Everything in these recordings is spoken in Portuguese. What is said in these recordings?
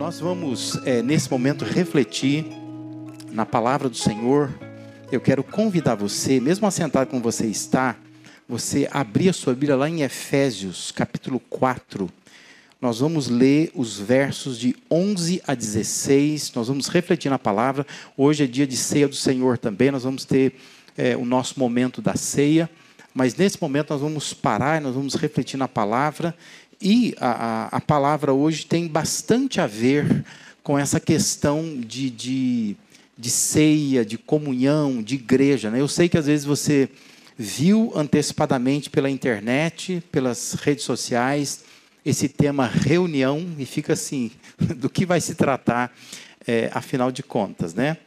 Nós vamos, é, nesse momento, refletir na palavra do Senhor. Eu quero convidar você, mesmo assentado como você está, você abrir a sua Bíblia lá em Efésios, capítulo 4. Nós vamos ler os versos de 11 a 16. Nós vamos refletir na palavra. Hoje é dia de ceia do Senhor também. Nós vamos ter é, o nosso momento da ceia. Mas nesse momento nós vamos parar, nós vamos refletir na palavra e a, a, palavra hoje tem bastante a ver com essa questão de, de, de ceia, de comunhão, de igreja. Né? Eu sei que às vezes você viu antecipadamente pela internet, pelas redes sociais, esse tema reunião e fica assim, do que vai se tratar, é, afinal de contas, né?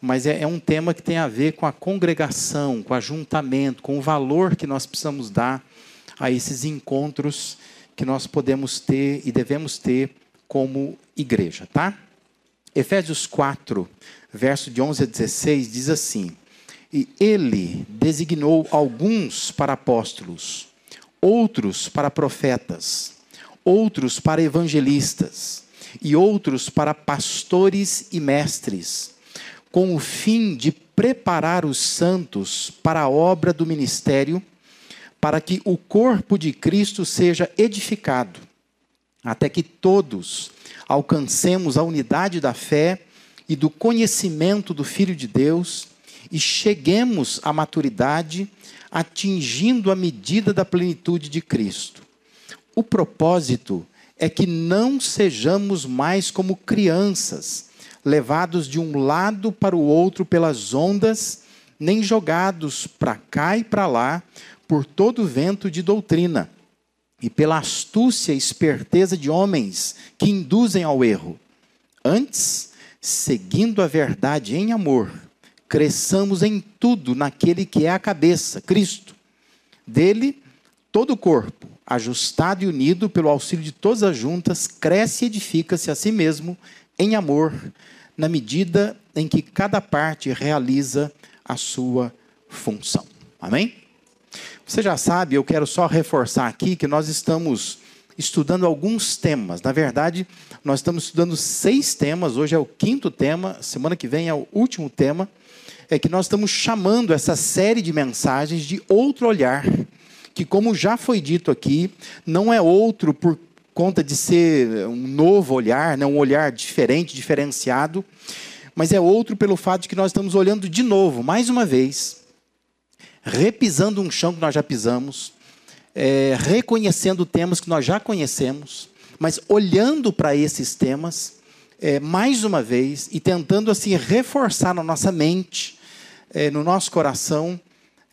Mas é, é, um tema que tem a ver com a congregação, com o ajuntamento, com o valor que nós precisamos dar a esses encontros que nós podemos ter e devemos ter como igreja, tá? Efésios 4, verso de 11 a 16 diz assim: E ele designou alguns para apóstolos, outros para profetas, outros para evangelistas e outros para pastores e mestres, com o fim de preparar os santos para a obra do ministério para que o corpo de Cristo seja edificado, até que todos alcancemos a unidade da fé e do conhecimento do Filho de Deus e cheguemos à maturidade, atingindo a medida da plenitude de Cristo. O propósito é que não sejamos mais como crianças, levados de um lado para o outro pelas ondas, nem jogados para cá e para lá por todo vento de doutrina e pela astúcia e esperteza de homens que induzem ao erro. Antes, seguindo a verdade em amor, cresçamos em tudo naquele que é a cabeça, Cristo. Dele, todo o corpo, ajustado e unido pelo auxílio de todas as juntas, cresce e edifica-se a si mesmo em amor, na medida em que cada parte realiza a sua função. Amém? Você já sabe, eu quero só reforçar aqui que nós estamos estudando alguns temas. Na verdade, nós estamos estudando seis temas. Hoje é o quinto tema, semana que vem é o último tema. É que nós estamos chamando essa série de mensagens de outro olhar, que, como já foi dito aqui, não é outro por conta de ser um novo olhar, né, um olhar diferente, diferenciado, mas é outro pelo fato de que nós estamos olhando de novo, mais uma vez, repisando um chão que nós já pisamos, é, reconhecendo temas que nós já conhecemos, mas olhando para esses temas é, mais uma vez e tentando assim reforçar na nossa mente, é, no nosso coração,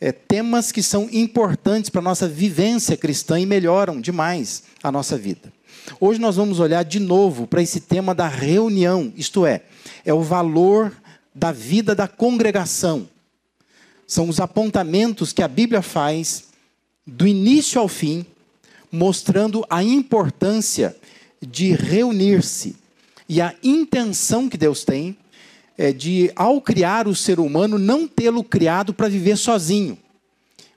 é, temas que são importantes para a nossa vivência cristã e melhoram demais a nossa vida. Hoje nós vamos olhar de novo para esse tema da reunião, isto é, é o valor da vida da congregação são os apontamentos que a Bíblia faz do início ao fim, mostrando a importância de reunir-se e a intenção que Deus tem é de, ao criar o ser humano, não tê-lo criado para viver sozinho,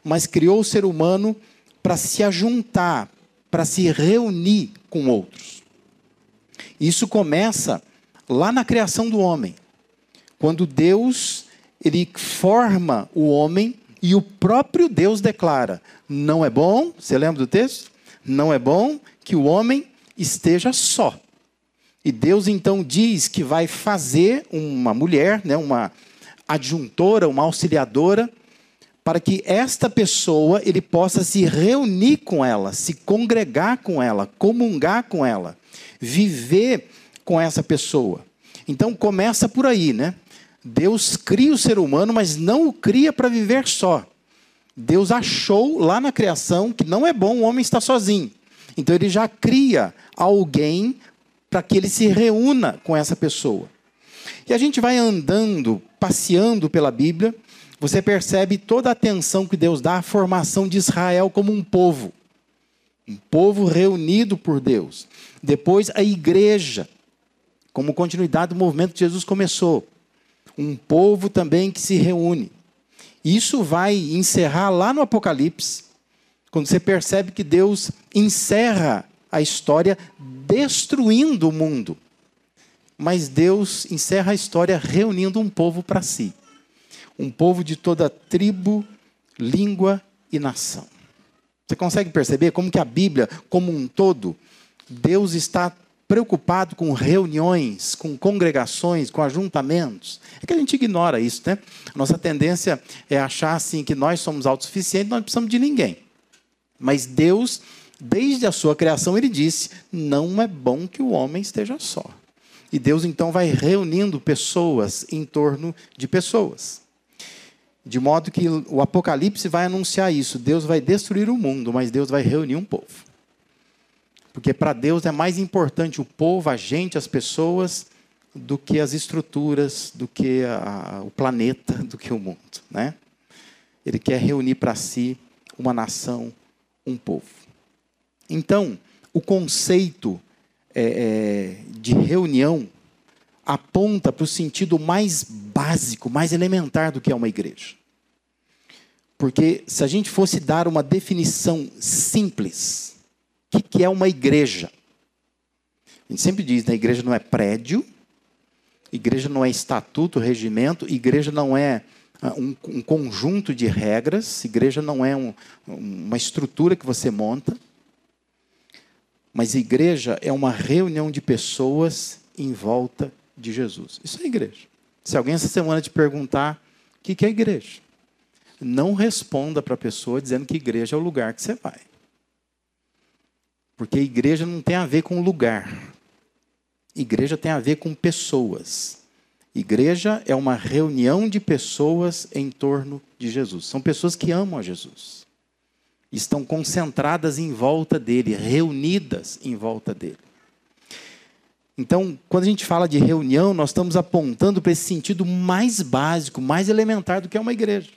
mas criou o ser humano para se ajuntar, para se reunir com outros. Isso começa lá na criação do homem, quando Deus ele forma o homem e o próprio Deus declara: não é bom, você lembra do texto? Não é bom que o homem esteja só. E Deus então diz que vai fazer uma mulher, né, uma adjuntora, uma auxiliadora, para que esta pessoa ele possa se reunir com ela, se congregar com ela, comungar com ela, viver com essa pessoa. Então começa por aí, né? Deus cria o ser humano, mas não o cria para viver só. Deus achou lá na criação que não é bom o homem estar sozinho. Então ele já cria alguém para que ele se reúna com essa pessoa. E a gente vai andando, passeando pela Bíblia, você percebe toda a atenção que Deus dá à formação de Israel como um povo. Um povo reunido por Deus. Depois a igreja, como continuidade do movimento que Jesus começou um povo também que se reúne. Isso vai encerrar lá no Apocalipse, quando você percebe que Deus encerra a história destruindo o mundo. mas Deus encerra a história reunindo um povo para si. Um povo de toda tribo, língua e nação. Você consegue perceber como que a Bíblia, como um todo, Deus está preocupado com reuniões, com congregações, com ajuntamentos. É que a gente ignora isso, né? Nossa tendência é achar assim que nós somos autossuficientes, nós não precisamos de ninguém. Mas Deus, desde a sua criação, ele disse: "Não é bom que o homem esteja só". E Deus então vai reunindo pessoas em torno de pessoas. De modo que o Apocalipse vai anunciar isso. Deus vai destruir o mundo, mas Deus vai reunir um povo. Porque para Deus é mais importante o povo, a gente, as pessoas, do que as estruturas, do que a, o planeta, do que o mundo. Né? Ele quer reunir para si uma nação, um povo. Então, o conceito é, é, de reunião aponta para o sentido mais básico, mais elementar do que é uma igreja. Porque se a gente fosse dar uma definição simples, o que é uma igreja? A gente sempre diz, né, igreja não é prédio, igreja não é estatuto, regimento, igreja não é ah, um, um conjunto de regras, igreja não é um, uma estrutura que você monta, mas igreja é uma reunião de pessoas em volta de Jesus. Isso é igreja. Se alguém essa semana te perguntar o que é igreja, não responda para a pessoa dizendo que igreja é o lugar que você vai. Porque igreja não tem a ver com lugar. Igreja tem a ver com pessoas. Igreja é uma reunião de pessoas em torno de Jesus. São pessoas que amam a Jesus. Estão concentradas em volta dele, reunidas em volta dele. Então, quando a gente fala de reunião, nós estamos apontando para esse sentido mais básico, mais elementar do que é uma igreja.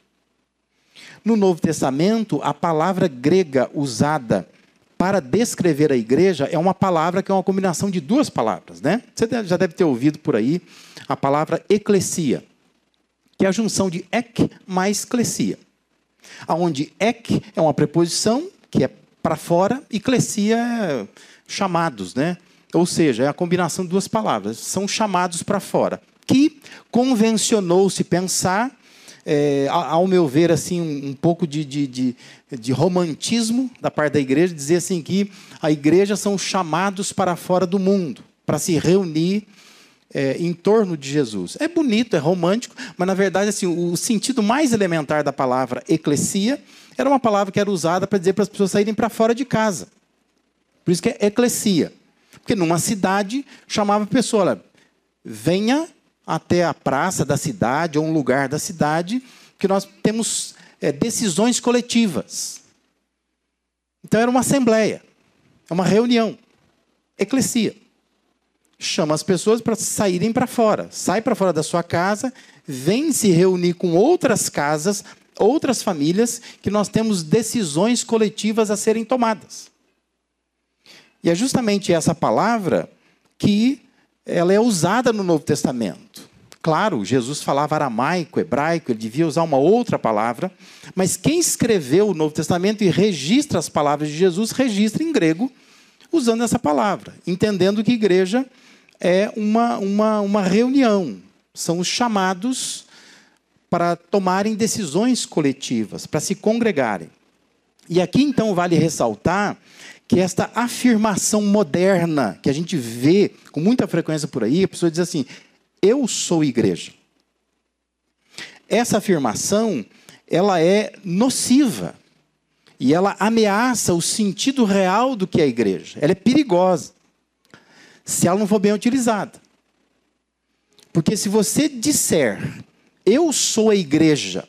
No Novo Testamento, a palavra grega usada para descrever a igreja é uma palavra que é uma combinação de duas palavras, né? Você já deve ter ouvido por aí a palavra eclesia, que é a junção de ek mais clesia. Aonde ek é uma preposição que é para fora e clesia é chamados, né? Ou seja, é a combinação de duas palavras, são chamados para fora. Que convencionou-se pensar, é, ao meu ver, assim, um, um pouco de, de, de, de, romantismo da parte da igreja, dizer assim que a igreja são chamados para fora do mundo, para se reunir é, em torno de Jesus. É bonito, é romântico, mas na verdade assim, o sentido mais elementar da palavra eclesia era uma palavra que era usada para dizer para as pessoas saírem para fora de casa. Por isso que é eclesia. Porque numa cidade chamava a pessoa, olha, venha até a praça da cidade ou um lugar da cidade, que nós temos é, decisões coletivas. Então era uma assembleia, é uma reunião, eclesia. Chama as pessoas para saírem para fora. Sai para fora da sua casa, vem se reunir com outras casas, outras famílias, que nós temos decisões coletivas a serem tomadas. E é justamente essa palavra que ela é usada no Novo Testamento. Claro, Jesus falava aramaico, hebraico, ele devia usar uma outra palavra, mas quem escreveu o Novo Testamento e registra as palavras de Jesus, registra em grego, usando essa palavra, entendendo que igreja é uma, uma, uma reunião, são os chamados para tomarem decisões coletivas, para se congregarem. E aqui então vale ressaltar que esta afirmação moderna, que a gente vê com muita frequência por aí, a pessoa diz assim: eu sou igreja. Essa afirmação, ela é nociva. E ela ameaça o sentido real do que é a igreja. Ela é perigosa. Se ela não for bem utilizada. Porque se você disser, eu sou a igreja,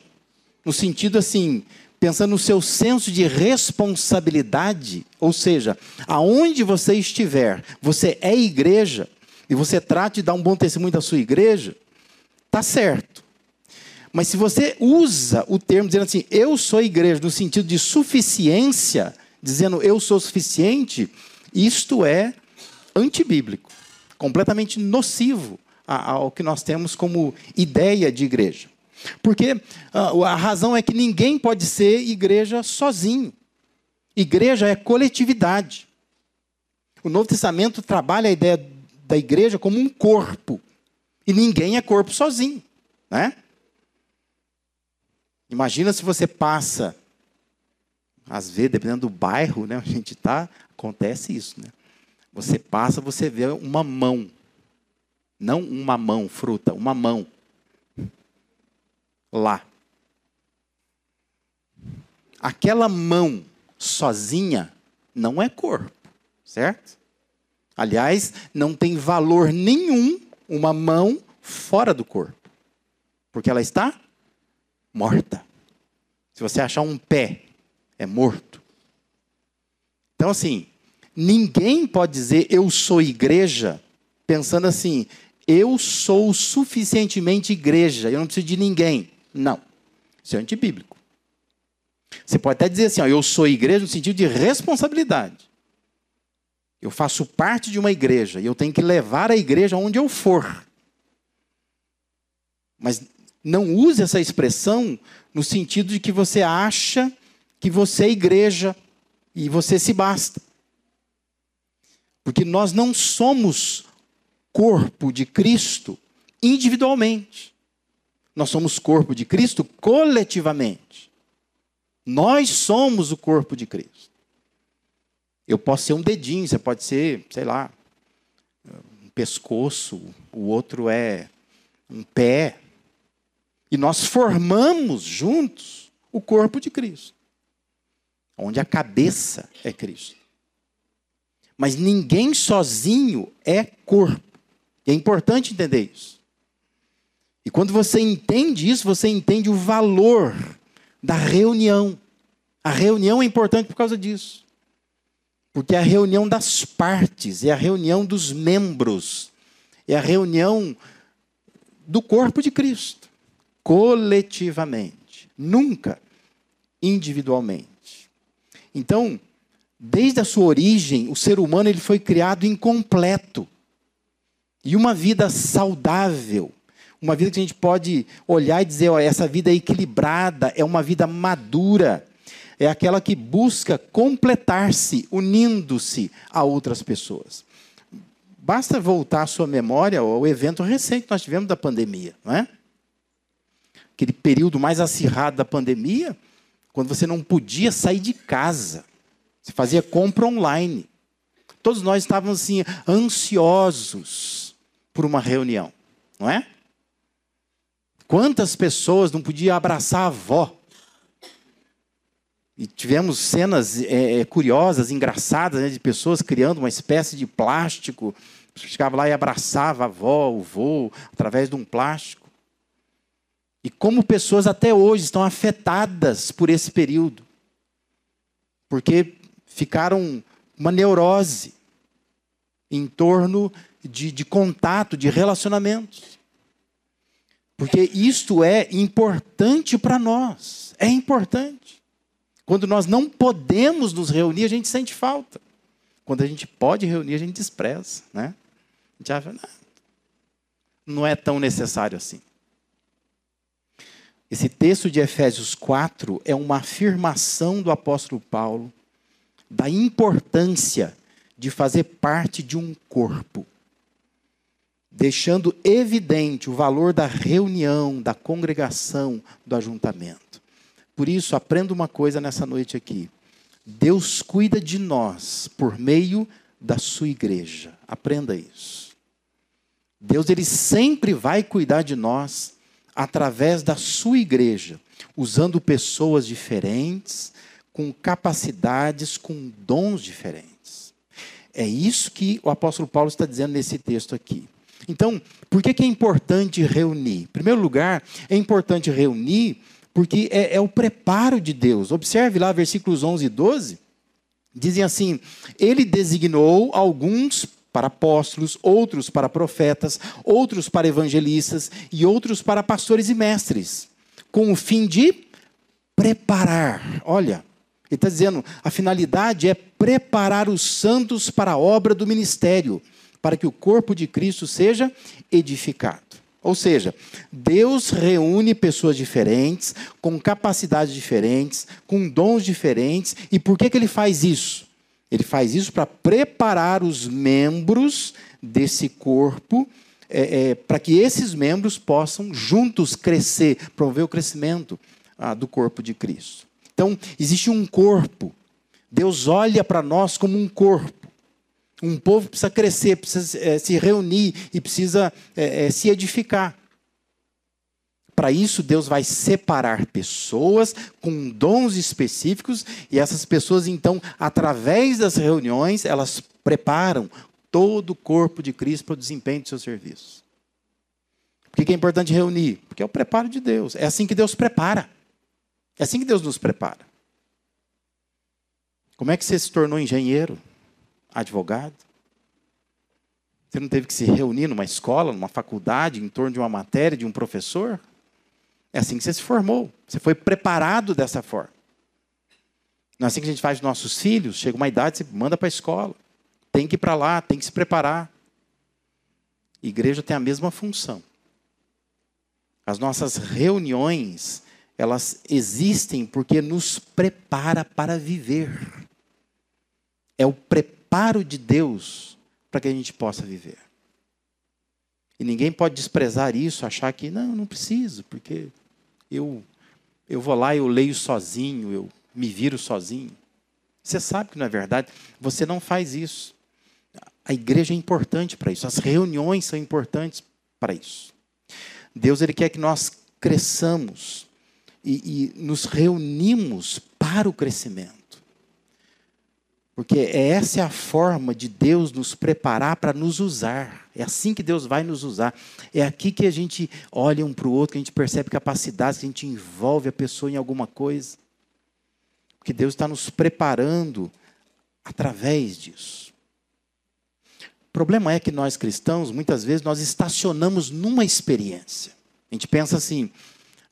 no sentido assim, pensando no seu senso de responsabilidade, ou seja, aonde você estiver, você é igreja, e você trata de dar um bom testemunho da sua igreja, tá certo. Mas se você usa o termo dizendo assim, eu sou igreja, no sentido de suficiência, dizendo eu sou suficiente, isto é antibíblico, completamente nocivo ao que nós temos como ideia de igreja. Porque ah, a razão é que ninguém pode ser igreja sozinho. Igreja é coletividade. O Novo Testamento trabalha a ideia da igreja como um corpo. E ninguém é corpo sozinho, né? Imagina se você passa, às vezes, dependendo do bairro, né, a gente está, acontece isso, né? Você passa, você vê uma mão, não uma mão, fruta, uma mão lá. Aquela mão sozinha não é corpo, certo? Aliás, não tem valor nenhum uma mão fora do corpo, porque ela está morta. Se você achar um pé, é morto. Então, assim, ninguém pode dizer eu sou igreja pensando assim, eu sou suficientemente igreja, eu não preciso de ninguém. Não. Isso é antibíblico. Você pode até dizer assim, ó, eu sou igreja no sentido de responsabilidade. Eu faço parte de uma igreja e eu tenho que levar a igreja onde eu for. Mas não use essa expressão no sentido de que você acha que você é igreja e você se basta. Porque nós não somos corpo de Cristo individualmente. Nós somos corpo de Cristo coletivamente. Nós somos o corpo de Cristo. Eu posso ser um dedinho, você pode ser, sei lá, um pescoço, o outro é um pé. E nós formamos juntos o corpo de Cristo, onde a cabeça é Cristo. Mas ninguém sozinho é corpo. E é importante entender isso. E quando você entende isso, você entende o valor da reunião. A reunião é importante por causa disso. Porque é a reunião das partes, é a reunião dos membros, é a reunião do corpo de Cristo coletivamente, nunca individualmente. Então, desde a sua origem, o ser humano ele foi criado incompleto. E uma vida saudável, uma vida que a gente pode olhar e dizer, ó, essa vida é equilibrada, é uma vida madura, é aquela que busca completar-se, unindo-se a outras pessoas. Basta voltar a sua memória ao evento recente que nós tivemos da pandemia, não é? aquele período mais acirrado da pandemia, quando você não podia sair de casa. Você fazia compra online. Todos nós estávamos assim ansiosos por uma reunião, não é? Quantas pessoas não podiam abraçar a avó? E tivemos cenas é, curiosas, engraçadas, né, de pessoas criando uma espécie de plástico. Chegava lá e abraçava a avó, o vô, através de um plástico. E como pessoas até hoje estão afetadas por esse período. Porque ficaram uma neurose em torno de, de contato, de relacionamentos. Porque isto é importante para nós. É importante. Quando nós não podemos nos reunir, a gente sente falta. Quando a gente pode reunir, a gente despreza. Né? A gente acha, não é tão necessário assim. Esse texto de Efésios 4 é uma afirmação do apóstolo Paulo da importância de fazer parte de um corpo, deixando evidente o valor da reunião, da congregação, do ajuntamento. Por isso, aprenda uma coisa nessa noite aqui. Deus cuida de nós por meio da sua igreja. Aprenda isso. Deus ele sempre vai cuidar de nós através da sua igreja, usando pessoas diferentes, com capacidades, com dons diferentes. É isso que o apóstolo Paulo está dizendo nesse texto aqui. Então, por que, é importante reunir? Em primeiro lugar, é importante reunir porque é, é o preparo de Deus. Observe lá versículos 11 e 12. Dizem assim: Ele designou alguns para apóstolos, outros para profetas, outros para evangelistas e outros para pastores e mestres, com o fim de preparar. Olha, ele está dizendo, a finalidade é preparar os santos para a obra do ministério, para que o corpo de Cristo seja edificado. Ou seja, Deus reúne pessoas diferentes, com capacidades diferentes, com dons diferentes, e por que, que ele faz isso? Ele faz isso para preparar os membros desse corpo, é, é, para que esses membros possam juntos crescer, promover o crescimento ah, do corpo de Cristo. Então, existe um corpo. Deus olha para nós como um corpo. Um povo precisa crescer, precisa é, se reunir e precisa é, é, se edificar. Para isso, Deus vai separar pessoas com dons específicos e essas pessoas, então, através das reuniões, elas preparam todo o corpo de Cristo para o desempenho do seu serviço. Por que é importante reunir? Porque é o preparo de Deus. É assim que Deus prepara. É assim que Deus nos prepara. Como é que você se tornou engenheiro? Advogado? Você não teve que se reunir numa escola, numa faculdade, em torno de uma matéria, de um professor? É assim que você se formou. Você foi preparado dessa forma. Não é assim que a gente faz nossos filhos. Chega uma idade, você manda para a escola. Tem que ir para lá, tem que se preparar. Igreja tem a mesma função. As nossas reuniões, elas existem porque nos prepara para viver. É o preparo de Deus para que a gente possa viver. E ninguém pode desprezar isso, achar que não, não preciso, porque eu, eu vou lá, eu leio sozinho, eu me viro sozinho. Você sabe que não é verdade. Você não faz isso. A igreja é importante para isso. As reuniões são importantes para isso. Deus ele quer que nós cresçamos e, e nos reunimos para o crescimento. Porque essa é a forma de Deus nos preparar para nos usar. É assim que Deus vai nos usar. É aqui que a gente olha um para o outro, que a gente percebe capacidades, que a gente envolve a pessoa em alguma coisa. Porque Deus está nos preparando através disso. O problema é que nós cristãos, muitas vezes, nós estacionamos numa experiência. A gente pensa assim: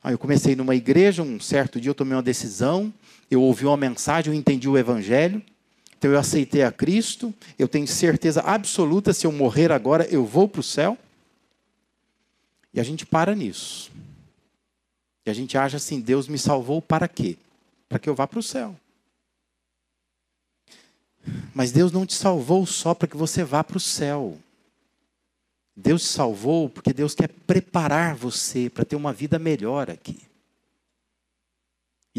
ah, eu comecei numa igreja, um certo dia eu tomei uma decisão, eu ouvi uma mensagem, eu entendi o evangelho. Então eu aceitei a Cristo, eu tenho certeza absoluta, se eu morrer agora, eu vou para o céu. E a gente para nisso. E a gente acha assim: Deus me salvou para quê? Para que eu vá para o céu. Mas Deus não te salvou só para que você vá para o céu. Deus te salvou porque Deus quer preparar você para ter uma vida melhor aqui.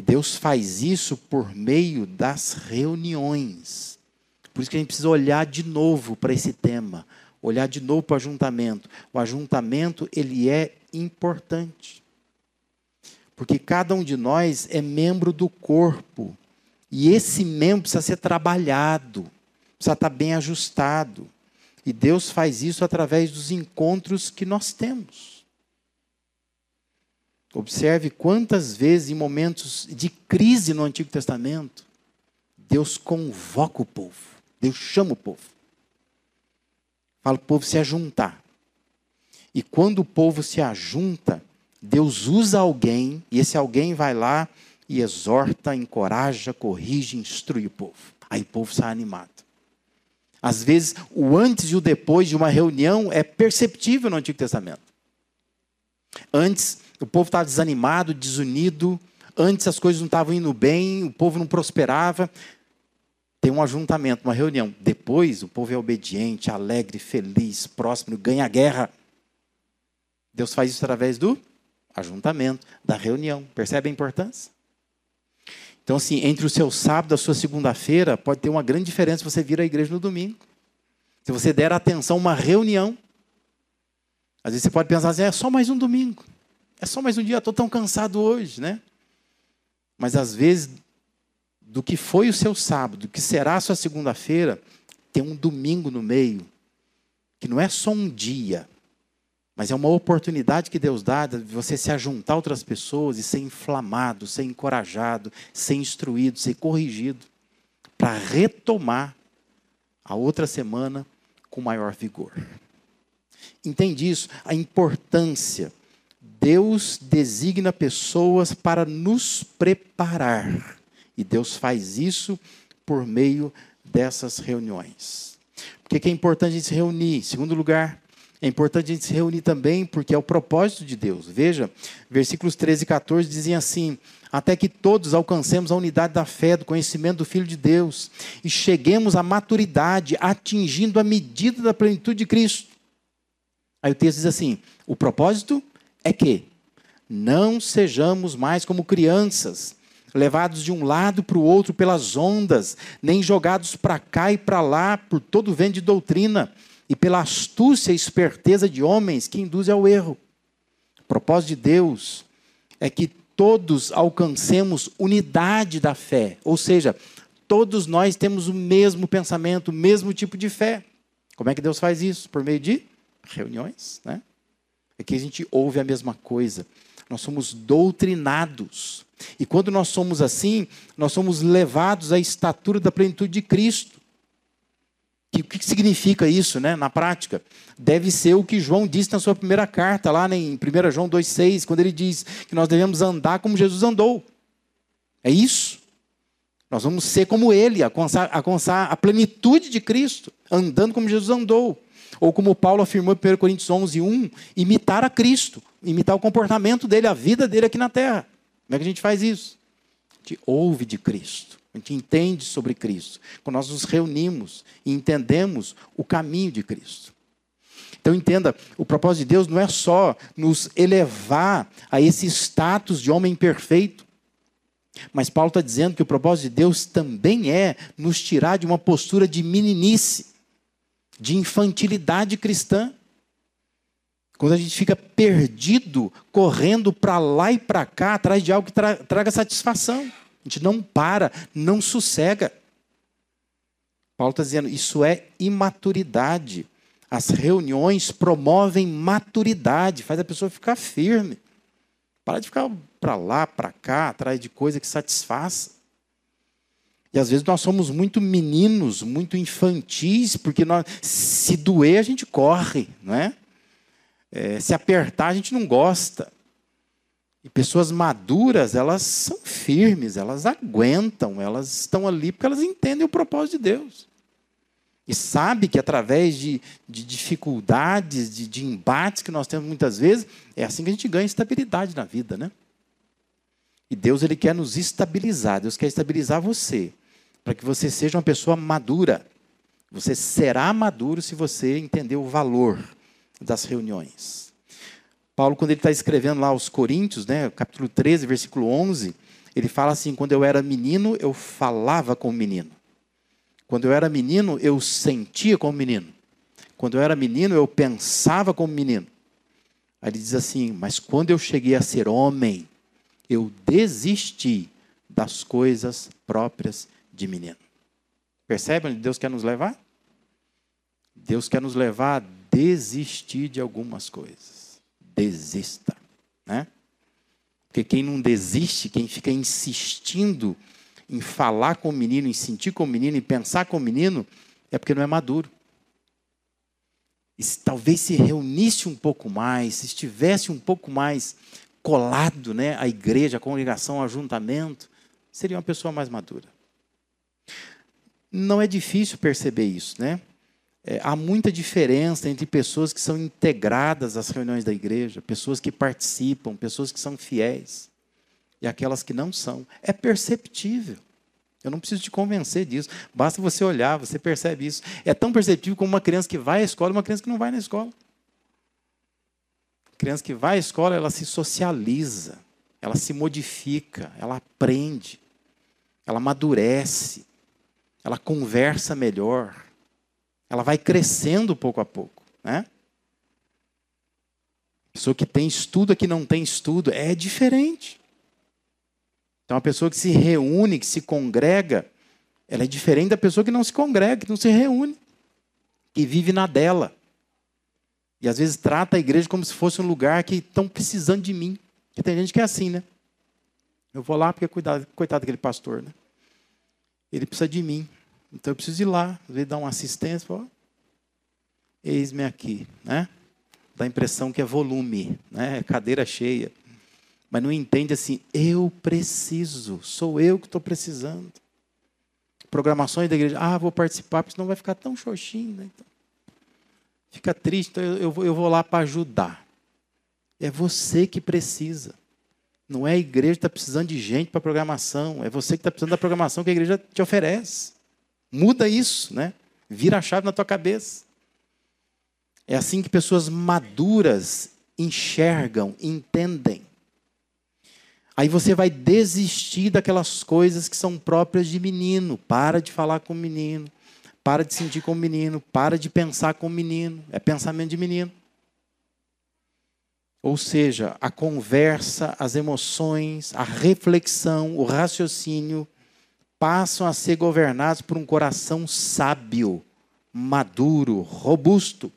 Deus faz isso por meio das reuniões. Por isso que a gente precisa olhar de novo para esse tema, olhar de novo para o ajuntamento. O ajuntamento, ele é importante. Porque cada um de nós é membro do corpo. E esse membro precisa ser trabalhado, precisa estar bem ajustado. E Deus faz isso através dos encontros que nós temos. Observe quantas vezes, em momentos de crise no Antigo Testamento, Deus convoca o povo, Deus chama o povo. Fala o povo se ajuntar. E quando o povo se ajunta, Deus usa alguém, e esse alguém vai lá e exorta, encoraja, corrige, instrui o povo. Aí o povo sai animado. Às vezes, o antes e o depois de uma reunião é perceptível no Antigo Testamento. Antes, o povo estava desanimado, desunido. Antes as coisas não estavam indo bem, o povo não prosperava. Tem um ajuntamento, uma reunião. Depois o povo é obediente, alegre, feliz, próximo, ganha a guerra. Deus faz isso através do ajuntamento, da reunião. Percebe a importância? Então, assim, entre o seu sábado e a sua segunda-feira, pode ter uma grande diferença se você vir à igreja no domingo. Se você der atenção a uma reunião. Às vezes você pode pensar assim, é só mais um domingo. É só mais um dia, estou tão cansado hoje, né? Mas às vezes, do que foi o seu sábado, do que será a sua segunda-feira, tem um domingo no meio, que não é só um dia, mas é uma oportunidade que Deus dá de você se ajuntar a outras pessoas e ser inflamado, ser encorajado, ser instruído, ser corrigido, para retomar a outra semana com maior vigor. Entende isso? A importância Deus designa pessoas para nos preparar. E Deus faz isso por meio dessas reuniões. Por que é importante a gente se reunir? Em segundo lugar, É importante a gente se reunir também, porque é o propósito de Deus. Veja, versículos 13 e 14 dizem assim: Até que todos alcancemos a unidade da fé, do conhecimento do Filho de Deus, e cheguemos à maturidade, atingindo a medida da plenitude de Cristo. Aí o texto diz assim: O propósito é que não sejamos mais como crianças, levados de um lado para o outro pelas ondas, nem jogados para cá e para lá por todo vento de doutrina e pela astúcia e esperteza de homens que induzem ao erro. O propósito de Deus é que todos alcancemos unidade da fé, ou seja, todos nós temos o mesmo pensamento, o mesmo tipo de fé. Como é que Deus faz isso? Por meio de reuniões, né? Aqui a gente ouve a mesma coisa. Nós somos doutrinados. E quando nós somos assim, nós somos levados à estatura da plenitude de Cristo. E o que significa isso né, na prática? Deve ser o que João disse na sua primeira carta, lá em 1 João 2,6, quando ele diz que nós devemos andar como Jesus andou. É isso. Nós vamos ser como ele, alcançar, alcançar a plenitude de Cristo, andando como Jesus andou. Ou como Paulo afirmou em 1 Coríntios 11, 1, imitar a Cristo, imitar o comportamento dele, a vida dele aqui na terra. Como é que a gente faz isso? A gente ouve de Cristo. A gente entende sobre Cristo. Quando nós nos reunimos e entendemos o caminho de Cristo. Então entenda, o propósito de Deus não é só nos elevar a esse status de homem perfeito. Mas Paulo está dizendo que o propósito de Deus também é nos tirar de uma postura de meninice, de infantilidade cristã. Quando a gente fica perdido, correndo para lá e para cá, atrás de algo que tra traga satisfação. A gente não para, não sossega. Paulo está dizendo, isso é imaturidade. As reuniões promovem maturidade, faz a pessoa ficar firme. Para de ficar para lá, para cá, atrás de coisa que satisfaça. E às vezes nós somos muito meninos, muito infantis, porque nós, se doer a gente corre, não é? é se apertar a gente não gosta. E pessoas maduras, elas são firmes, elas aguentam, elas estão ali porque elas entendem o propósito de Deus. E sabe que através de, de dificuldades, de, de embates que nós temos muitas vezes, é assim que a gente ganha estabilidade na vida, né? E Deus ele quer nos estabilizar, Deus quer estabilizar você, para que você seja uma pessoa madura. Você será maduro se você entender o valor das reuniões. Paulo, quando ele está escrevendo lá aos Coríntios, né, capítulo 13, versículo 11, ele fala assim: Quando eu era menino, eu falava como menino. Quando eu era menino, eu sentia como menino. Quando eu era menino, eu pensava como menino. Aí ele diz assim: Mas quando eu cheguei a ser homem, eu desisti das coisas próprias de menino. Percebe onde Deus quer nos levar? Deus quer nos levar a desistir de algumas coisas desista. Né? Porque quem não desiste, quem fica insistindo em falar com o menino, em sentir com o menino, em pensar com o menino, é porque não é maduro. E se, talvez se reunisse um pouco mais, se estivesse um pouco mais colado né, à igreja, à congregação, ao ajuntamento, seria uma pessoa mais madura. Não é difícil perceber isso, né? É, há muita diferença entre pessoas que são integradas às reuniões da igreja, pessoas que participam, pessoas que são fiéis, e aquelas que não são. É perceptível. Eu não preciso te convencer disso. Basta você olhar, você percebe isso. É tão perceptível como uma criança que vai à escola e uma criança que não vai na escola. A criança que vai à escola, ela se socializa, ela se modifica, ela aprende, ela amadurece, ela conversa melhor, ela vai crescendo pouco a pouco, né? Pessoa que tem estudo, a que não tem estudo, é diferente. Então, a pessoa que se reúne, que se congrega, ela é diferente da pessoa que não se congrega, que não se reúne, que vive na dela. E às vezes trata a igreja como se fosse um lugar que estão precisando de mim. Porque tem gente que é assim, né? Eu vou lá porque coitado, coitado daquele pastor, né? Ele precisa de mim. Então eu preciso ir lá, às vezes dar uma assistência, ó, eis-me aqui, né? Dá a impressão que é volume, né? Cadeira cheia. Mas não entende assim, eu preciso, sou eu que estou precisando. Programações da igreja, ah, vou participar, porque senão vai ficar tão xoxinho, né? Então, fica triste, então eu, eu vou lá para ajudar. É você que precisa. Não é a igreja que está precisando de gente para programação. É você que está precisando da programação que a igreja te oferece. Muda isso, né? Vira a chave na tua cabeça. É assim que pessoas maduras enxergam, entendem. Aí você vai desistir daquelas coisas que são próprias de menino. Para de falar com o menino. Para de sentir como menino. Para de pensar como menino. É pensamento de menino. Ou seja, a conversa, as emoções, a reflexão, o raciocínio passam a ser governados por um coração sábio, maduro, robusto.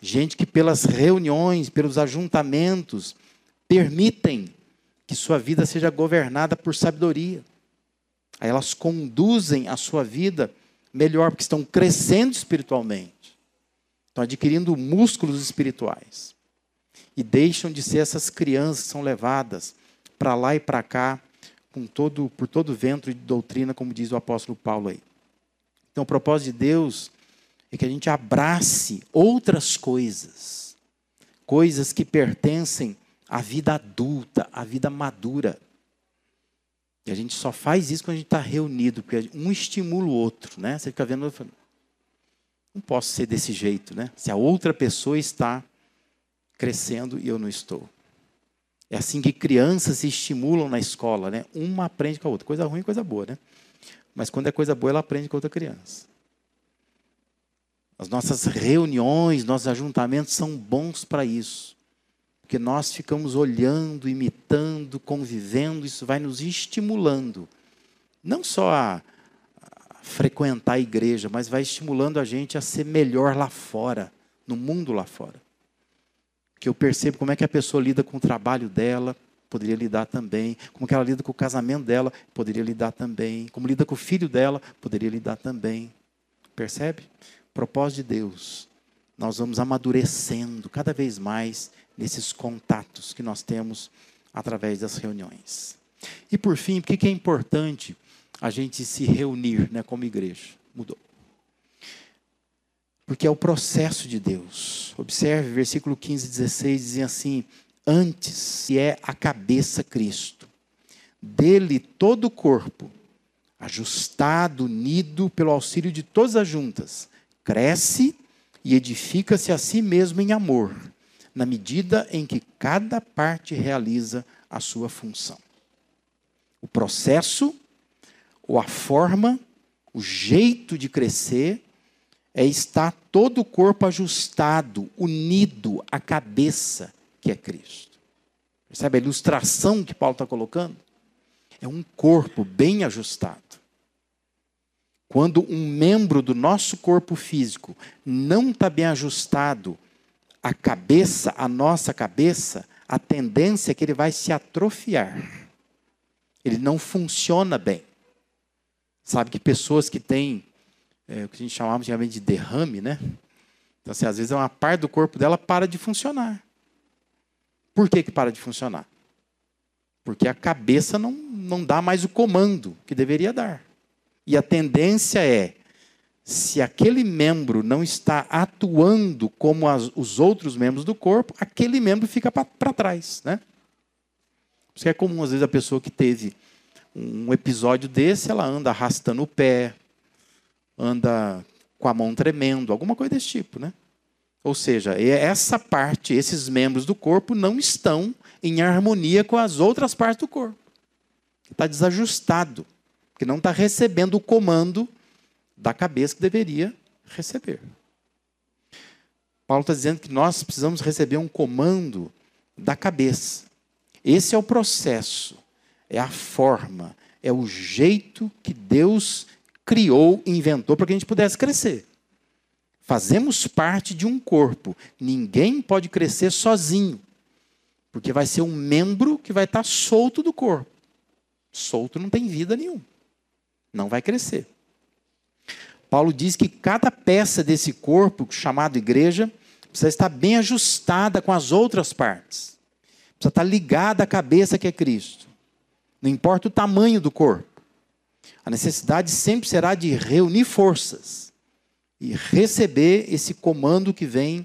Gente que pelas reuniões, pelos ajuntamentos, permitem que sua vida seja governada por sabedoria. Aí elas conduzem a sua vida melhor, porque estão crescendo espiritualmente, estão adquirindo músculos espirituais. E deixam de ser essas crianças que são levadas para lá e para cá todo, por todo vento de doutrina, como diz o apóstolo Paulo aí. Então, o propósito de Deus é que a gente abrace outras coisas, coisas que pertencem à vida adulta, à vida madura. E a gente só faz isso quando a gente está reunido, porque um estimula o outro, né? Você fica vendo, não posso ser desse jeito, né? Se a outra pessoa está crescendo e eu não estou. É assim que crianças se estimulam na escola, né? Uma aprende com a outra. Coisa ruim, coisa boa, né? Mas quando é coisa boa, ela aprende com outra criança. As nossas reuniões, nossos ajuntamentos são bons para isso. Porque nós ficamos olhando, imitando, convivendo, isso vai nos estimulando. Não só a frequentar a igreja, mas vai estimulando a gente a ser melhor lá fora, no mundo lá fora. Que eu percebo como é que a pessoa lida com o trabalho dela, poderia lidar também. Como que ela lida com o casamento dela, poderia lidar também. Como lida com o filho dela, poderia lidar também. Percebe? propósito de Deus, nós vamos amadurecendo cada vez mais nesses contatos que nós temos através das reuniões. E por fim, por que é importante a gente se reunir né, como igreja? Mudou. Porque é o processo de Deus. Observe, versículo 15 e 16 dizem assim: Antes é a cabeça Cristo, dele todo o corpo, ajustado, unido pelo auxílio de todas as juntas, cresce e edifica-se a si mesmo em amor, na medida em que cada parte realiza a sua função. O processo, ou a forma, o jeito de crescer é estar todo o corpo ajustado, unido à cabeça que é Cristo. Percebe a ilustração que Paulo está colocando? É um corpo bem ajustado. Quando um membro do nosso corpo físico não está bem ajustado à cabeça, à nossa cabeça, a tendência é que ele vai se atrofiar. Ele não funciona bem. Sabe que pessoas que têm é, o que a gente chamava antigamente de derrame, né? Então, assim, às vezes uma parte do corpo dela para de funcionar. Por que, que para de funcionar? Porque a cabeça não, não dá mais o comando que deveria dar. E a tendência é, se aquele membro não está atuando como as, os outros membros do corpo, aquele membro fica para trás. Né? Isso é comum, às vezes, a pessoa que teve um episódio desse, ela anda arrastando o pé, anda com a mão tremendo, alguma coisa desse tipo. Né? Ou seja, essa parte, esses membros do corpo não estão em harmonia com as outras partes do corpo. Está desajustado que não está recebendo o comando da cabeça que deveria receber. Paulo está dizendo que nós precisamos receber um comando da cabeça. Esse é o processo, é a forma, é o jeito que Deus criou inventou para que a gente pudesse crescer. Fazemos parte de um corpo. Ninguém pode crescer sozinho, porque vai ser um membro que vai estar solto do corpo. Solto não tem vida nenhuma não vai crescer. Paulo diz que cada peça desse corpo, chamado igreja, precisa estar bem ajustada com as outras partes. Precisa estar ligada à cabeça que é Cristo. Não importa o tamanho do corpo. A necessidade sempre será de reunir forças e receber esse comando que vem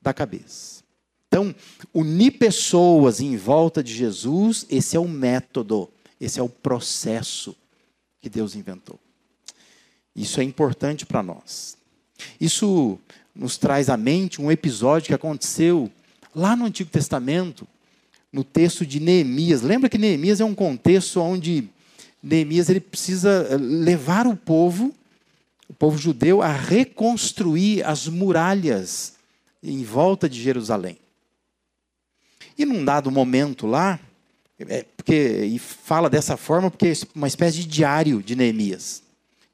da cabeça. Então, unir pessoas em volta de Jesus, esse é o método, esse é o processo que Deus inventou. Isso é importante para nós. Isso nos traz à mente um episódio que aconteceu lá no Antigo Testamento, no texto de Neemias. Lembra que Neemias é um contexto onde Neemias ele precisa eh, levar o povo, o povo judeu, a reconstruir as muralhas em volta de Jerusalém. E num dado momento lá, é, porque, e fala dessa forma porque é uma espécie de diário de Neemias.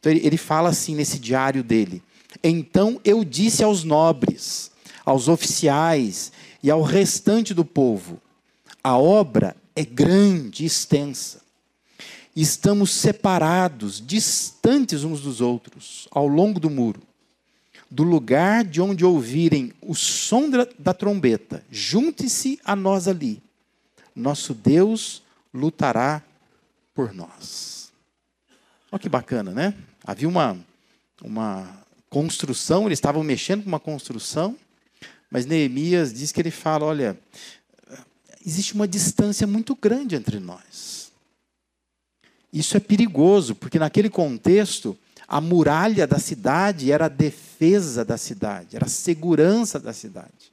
Então ele, ele fala assim nesse diário dele: Então eu disse aos nobres, aos oficiais e ao restante do povo: a obra é grande e extensa estamos separados, distantes uns dos outros, ao longo do muro. Do lugar de onde ouvirem o som da trombeta, junte-se a nós ali. Nosso Deus lutará por nós. Olha que bacana, né? Havia uma, uma construção, eles estavam mexendo com uma construção, mas Neemias diz que ele fala: olha, existe uma distância muito grande entre nós. Isso é perigoso, porque naquele contexto, a muralha da cidade era a defesa da cidade, era a segurança da cidade.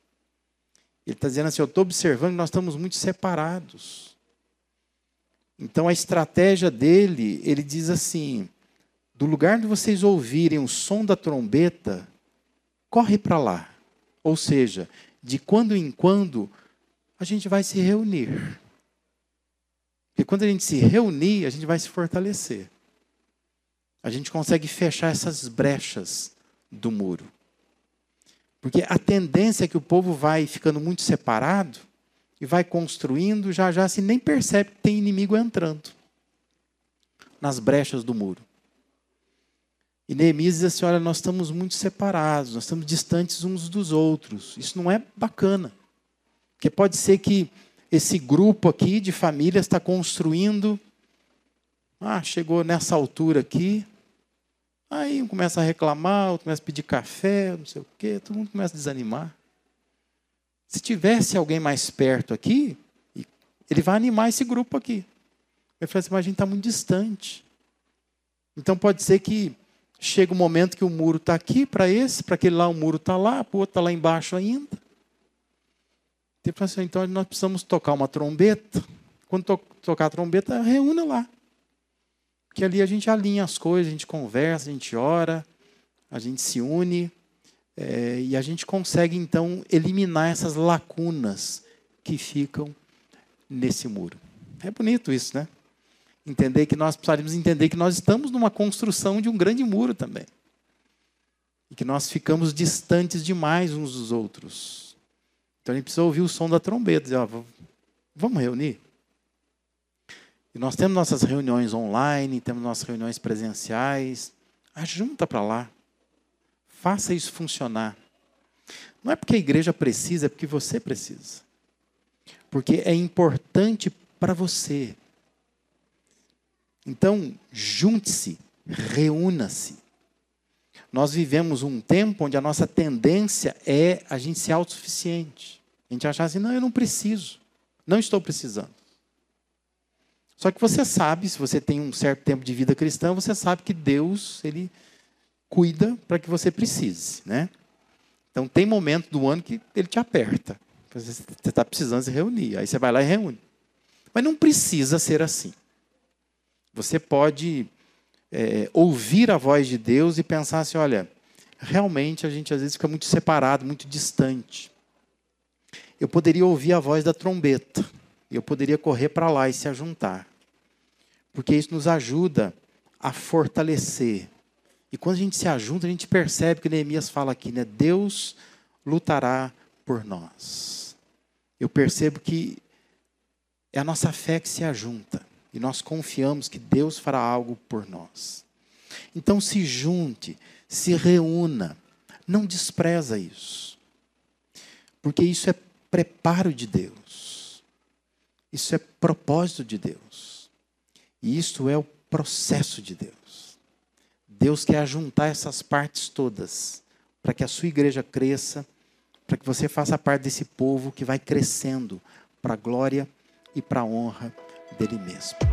Ele está dizendo assim: eu estou observando que nós estamos muito separados. Então a estratégia dele, ele diz assim: do lugar de vocês ouvirem o som da trombeta, corre para lá. Ou seja, de quando em quando a gente vai se reunir. Porque quando a gente se reunir, a gente vai se fortalecer. A gente consegue fechar essas brechas do muro. Porque a tendência é que o povo vai ficando muito separado e vai construindo, já já se nem percebe que tem inimigo entrando nas brechas do muro. E Neemias diz assim: olha, nós estamos muito separados, nós estamos distantes uns dos outros. Isso não é bacana. Porque pode ser que esse grupo aqui de famílias está construindo. Ah, chegou nessa altura aqui. Aí um começa a reclamar, outro começa a pedir café, não sei o quê, todo mundo começa a desanimar. Se tivesse alguém mais perto aqui, ele vai animar esse grupo aqui. Ele fala assim, mas a gente está muito distante. Então pode ser que chega um momento que o muro está aqui para esse, para aquele lá o muro está lá, para o outro está lá embaixo ainda. Tipo assim, então nós precisamos tocar uma trombeta. Quando to tocar a trombeta, reúna lá. Porque ali a gente alinha as coisas, a gente conversa, a gente ora, a gente se une. É, e a gente consegue, então, eliminar essas lacunas que ficam nesse muro. É bonito isso, né? Entender que nós precisaríamos entender que nós estamos numa construção de um grande muro também. E que nós ficamos distantes demais uns dos outros. Então a gente precisa ouvir o som da trombeta, dizer, ó, vamos reunir. E nós temos nossas reuniões online, temos nossas reuniões presenciais. Ajunta para lá. Faça isso funcionar. Não é porque a igreja precisa, é porque você precisa. Porque é importante para você. Então, junte-se, reúna-se. Nós vivemos um tempo onde a nossa tendência é a gente ser autossuficiente. A gente achar assim, não, eu não preciso. Não estou precisando. Só que você sabe, se você tem um certo tempo de vida cristã, você sabe que Deus, Ele cuida para que você precise. Né? Então, tem momento do ano que Ele te aperta. Você está precisando se reunir. Aí você vai lá e reúne. Mas não precisa ser assim. Você pode é, ouvir a voz de Deus e pensar assim: olha, realmente a gente às vezes fica muito separado, muito distante. Eu poderia ouvir a voz da trombeta, eu poderia correr para lá e se ajuntar, porque isso nos ajuda a fortalecer. E quando a gente se ajunta, a gente percebe que Neemias fala aqui, né? Deus lutará por nós. Eu percebo que é a nossa fé que se ajunta e nós confiamos que Deus fará algo por nós. Então se junte, se reúna, não despreza isso. Porque isso é preparo de Deus. Isso é propósito de Deus. E isso é o processo de Deus. Deus quer juntar essas partes todas para que a sua igreja cresça, para que você faça parte desse povo que vai crescendo para a glória e para a honra dele mesmo.